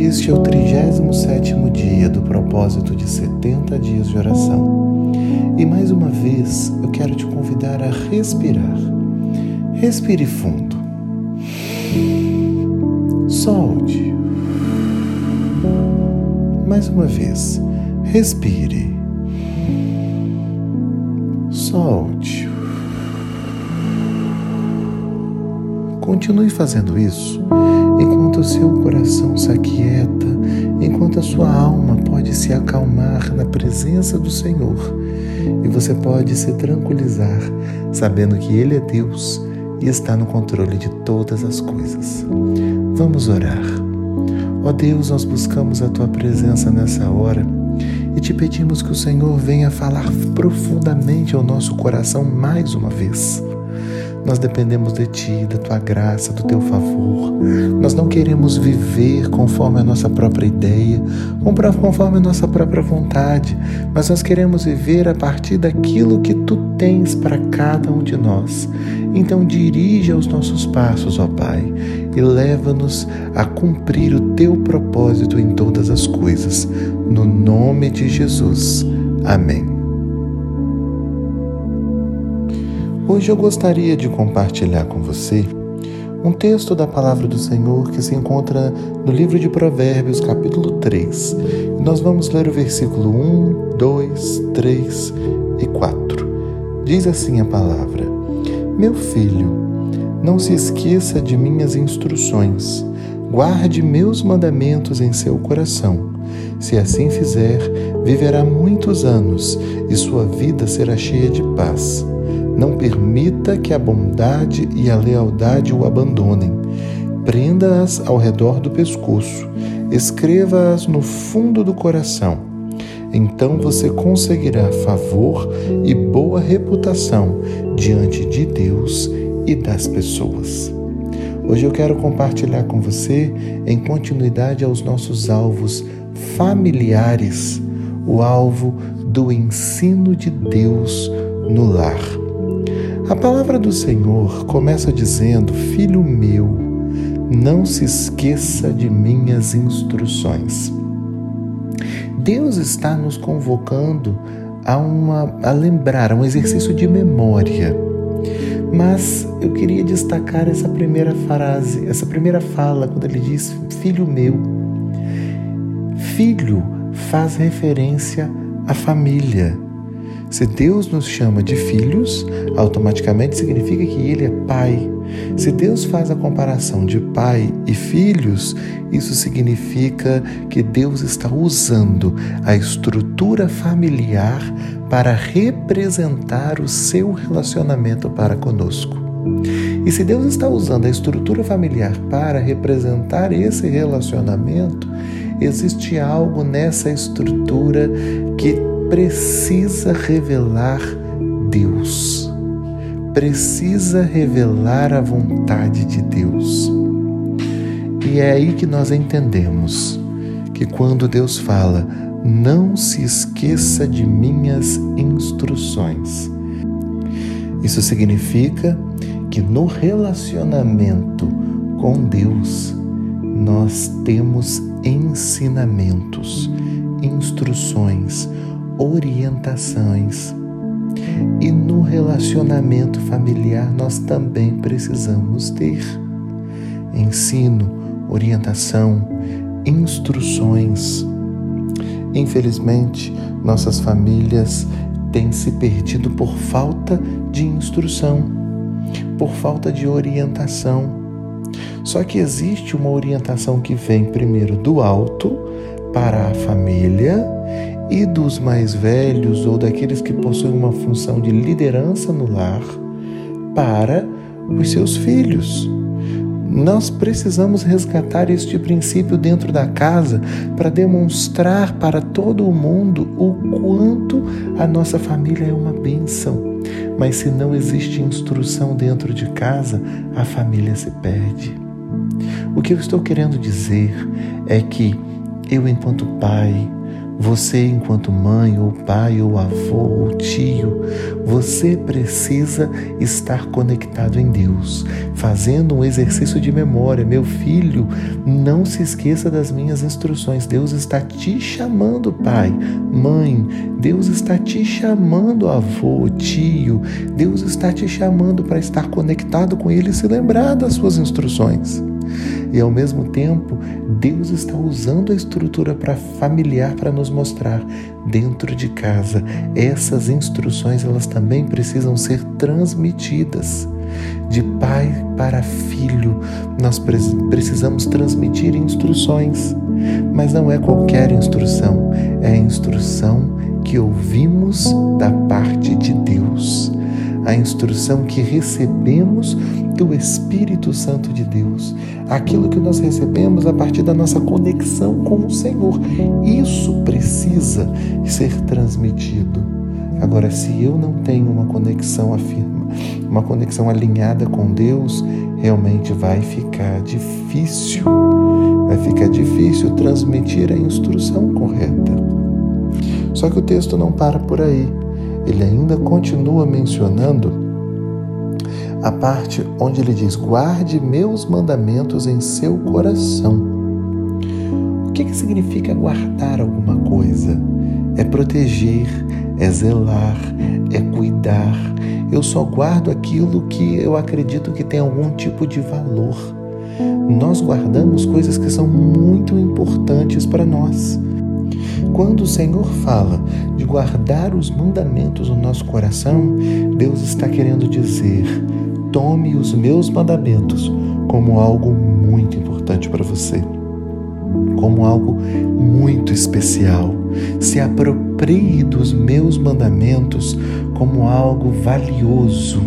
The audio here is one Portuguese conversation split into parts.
Este é o 37 dia do propósito de 70 dias de oração. E mais uma vez eu quero te convidar a respirar. Respire fundo. Solte. Mais uma vez. Respire. Solte. Continue fazendo isso enquanto o seu coração se aquieta, enquanto a sua alma pode se acalmar na presença do Senhor e você pode se tranquilizar sabendo que Ele é Deus e está no controle de todas as coisas. Vamos orar. Ó Deus, nós buscamos a tua presença nessa hora e te pedimos que o Senhor venha falar profundamente ao nosso coração mais uma vez. Nós dependemos de Ti, da Tua graça, do Teu favor. Nós não queremos viver conforme a nossa própria ideia, conforme a nossa própria vontade, mas nós queremos viver a partir daquilo que Tu tens para cada um de nós. Então, dirige os nossos passos, ó Pai, e leva-nos a cumprir o Teu propósito em todas as coisas. No nome de Jesus. Amém. Hoje eu gostaria de compartilhar com você um texto da palavra do Senhor que se encontra no livro de Provérbios, capítulo 3. E nós vamos ler o versículo 1, 2, 3 e 4. Diz assim a palavra: Meu filho, não se esqueça de minhas instruções, guarde meus mandamentos em seu coração. Se assim fizer, viverá muitos anos e sua vida será cheia de paz. Não permita que a bondade e a lealdade o abandonem. Prenda-as ao redor do pescoço, escreva-as no fundo do coração. Então você conseguirá favor e boa reputação diante de Deus e das pessoas. Hoje eu quero compartilhar com você, em continuidade aos nossos alvos familiares, o alvo do ensino de Deus no lar. A palavra do Senhor começa dizendo: Filho meu, não se esqueça de minhas instruções. Deus está nos convocando a, uma, a lembrar, a um exercício de memória. Mas eu queria destacar essa primeira frase, essa primeira fala, quando ele diz: Filho meu. Filho faz referência à família se Deus nos chama de filhos, automaticamente significa que Ele é Pai. Se Deus faz a comparação de pai e filhos, isso significa que Deus está usando a estrutura familiar para representar o seu relacionamento para conosco. E se Deus está usando a estrutura familiar para representar esse relacionamento, existe algo nessa estrutura que precisa revelar Deus, precisa revelar a vontade de Deus. E é aí que nós entendemos que quando Deus fala, não se esqueça de minhas instruções. Isso significa que no relacionamento com Deus nós temos ensinamentos, instruções, orientações. E no relacionamento familiar nós também precisamos ter ensino, orientação, instruções. Infelizmente, nossas famílias têm se perdido por falta de instrução, por falta de orientação. Só que existe uma orientação que vem primeiro do alto para a família e dos mais velhos ou daqueles que possuem uma função de liderança no lar para os seus filhos. Nós precisamos resgatar este princípio dentro da casa para demonstrar para todo o mundo o quanto a nossa família é uma bênção. Mas se não existe instrução dentro de casa, a família se perde. O que eu estou querendo dizer é que eu, enquanto pai, Você, enquanto mãe, ou pai, ou avô, ou tio, você precisa estar conectado em Deus, fazendo um exercício de memória. Meu filho, não se esqueça das minhas instruções. Deus está te chamando, pai, mãe. Deus está te chamando, avô, tio. Deus está te chamando para estar conectado com Ele e se lembrar das suas instruções. E ao mesmo tempo, Deus está usando a estrutura para familiar para nos mostrar dentro de casa. Essas instruções elas também precisam ser transmitidas. De pai para filho, nós precisamos transmitir instruções, mas não é qualquer instrução, é a instrução que ouvimos da parte de Deus a instrução que recebemos do Espírito Santo de Deus, aquilo que nós recebemos a partir da nossa conexão com o Senhor. Isso precisa ser transmitido. Agora, se eu não tenho uma conexão afirma, uma conexão alinhada com Deus, realmente vai ficar difícil. Vai ficar difícil transmitir a instrução correta. Só que o texto não para por aí ele ainda continua mencionando a parte onde ele diz: guarde meus mandamentos em seu coração. O que, que significa guardar alguma coisa? É proteger, é zelar, é cuidar. Eu só guardo aquilo que eu acredito que tem algum tipo de valor. Nós guardamos coisas que são muito importantes para nós. Quando o Senhor fala de guardar os mandamentos no nosso coração, Deus está querendo dizer: tome os meus mandamentos como algo muito importante para você, como algo muito especial. Se aproprie dos meus mandamentos como algo valioso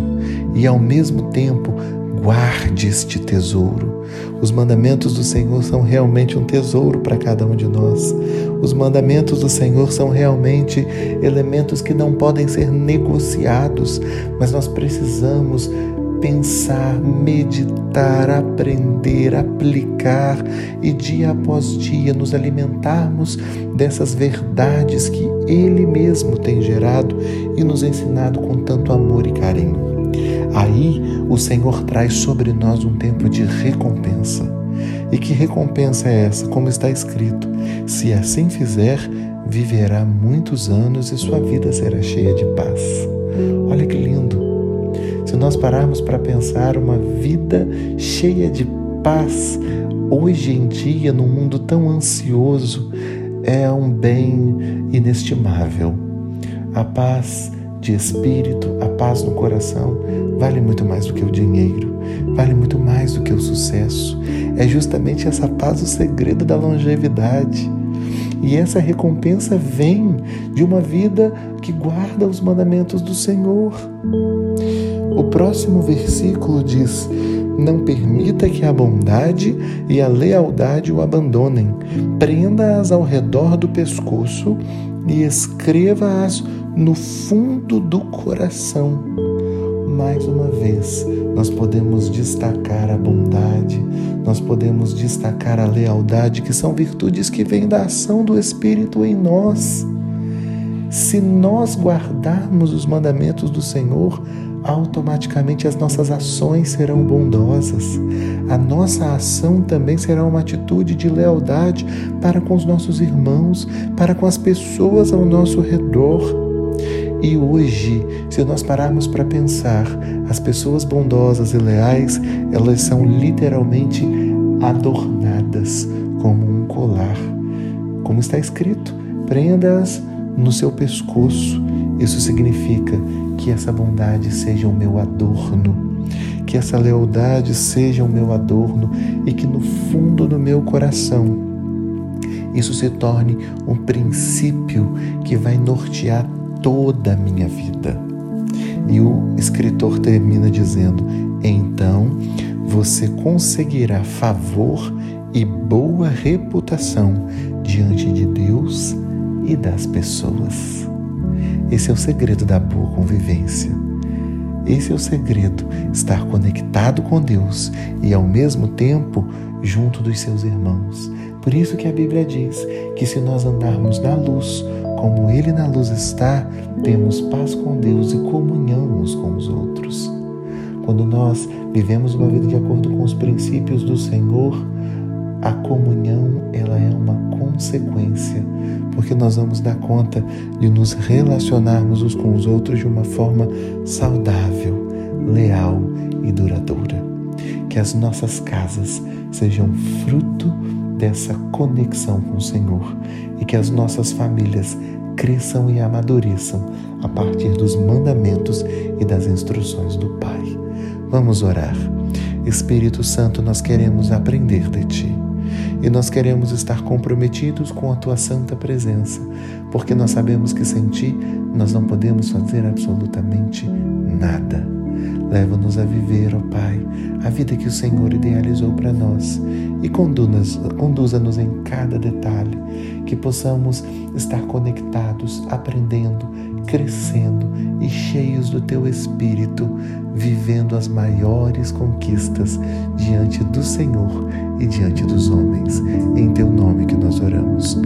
e, ao mesmo tempo, guarde este tesouro. Os mandamentos do Senhor são realmente um tesouro para cada um de nós. Os mandamentos do Senhor são realmente elementos que não podem ser negociados, mas nós precisamos pensar, meditar, aprender, aplicar e dia após dia nos alimentarmos dessas verdades que Ele mesmo tem gerado e nos ensinado com tanto amor e carinho. Aí o Senhor traz sobre nós um tempo de recompensa. E que recompensa é essa? Como está escrito: se assim fizer, viverá muitos anos e sua vida será cheia de paz. Olha que lindo! Nós pararmos para pensar uma vida cheia de paz, hoje em dia, num mundo tão ansioso, é um bem inestimável. A paz de espírito, a paz no coração, vale muito mais do que o dinheiro, vale muito mais do que o sucesso. É justamente essa paz o segredo da longevidade. E essa recompensa vem de uma vida que guarda os mandamentos do Senhor. O próximo versículo diz: Não permita que a bondade e a lealdade o abandonem. Prenda-as ao redor do pescoço e escreva-as no fundo do coração. Mais uma vez, nós podemos destacar a bondade, nós podemos destacar a lealdade, que são virtudes que vêm da ação do Espírito em nós. Se nós guardarmos os mandamentos do Senhor, automaticamente as nossas ações serão bondosas. A nossa ação também será uma atitude de lealdade para com os nossos irmãos, para com as pessoas ao nosso redor. E hoje, se nós pararmos para pensar, as pessoas bondosas e leais, elas são literalmente adornadas como um colar. Como está escrito, prenda-as no seu pescoço. Isso significa que essa bondade seja o meu adorno, que essa lealdade seja o meu adorno e que no fundo do meu coração isso se torne um princípio que vai nortear toda a minha vida. E o escritor termina dizendo: então você conseguirá favor e boa reputação diante de Deus e das pessoas. Esse é o segredo da boa convivência. Esse é o segredo, estar conectado com Deus e ao mesmo tempo junto dos seus irmãos, Por isso que a Bíblia diz que se nós andarmos na luz, como Ele na luz está, temos paz com Deus e comunhão uns com os outros. Quando nós vivemos uma vida de acordo com os princípios do Senhor, a comunhão ela é uma consequência, porque nós vamos dar conta de nos relacionarmos uns com os outros de uma forma saudável, leal e duradoura. Que as nossas casas sejam fruto dessa conexão com o Senhor e que as nossas famílias cresçam e amadureçam a partir dos mandamentos e das instruções do Pai. Vamos orar. Espírito Santo, nós queremos aprender de Ti. E nós queremos estar comprometidos com a tua santa presença, porque nós sabemos que sem ti nós não podemos fazer absolutamente nada. Leva-nos a viver, ó Pai, a vida que o Senhor idealizou para nós e conduza-nos em cada detalhe, que possamos estar conectados, aprendendo, crescendo e cheios do Teu Espírito, vivendo as maiores conquistas diante do Senhor e diante dos homens. Em Teu nome que nós oramos.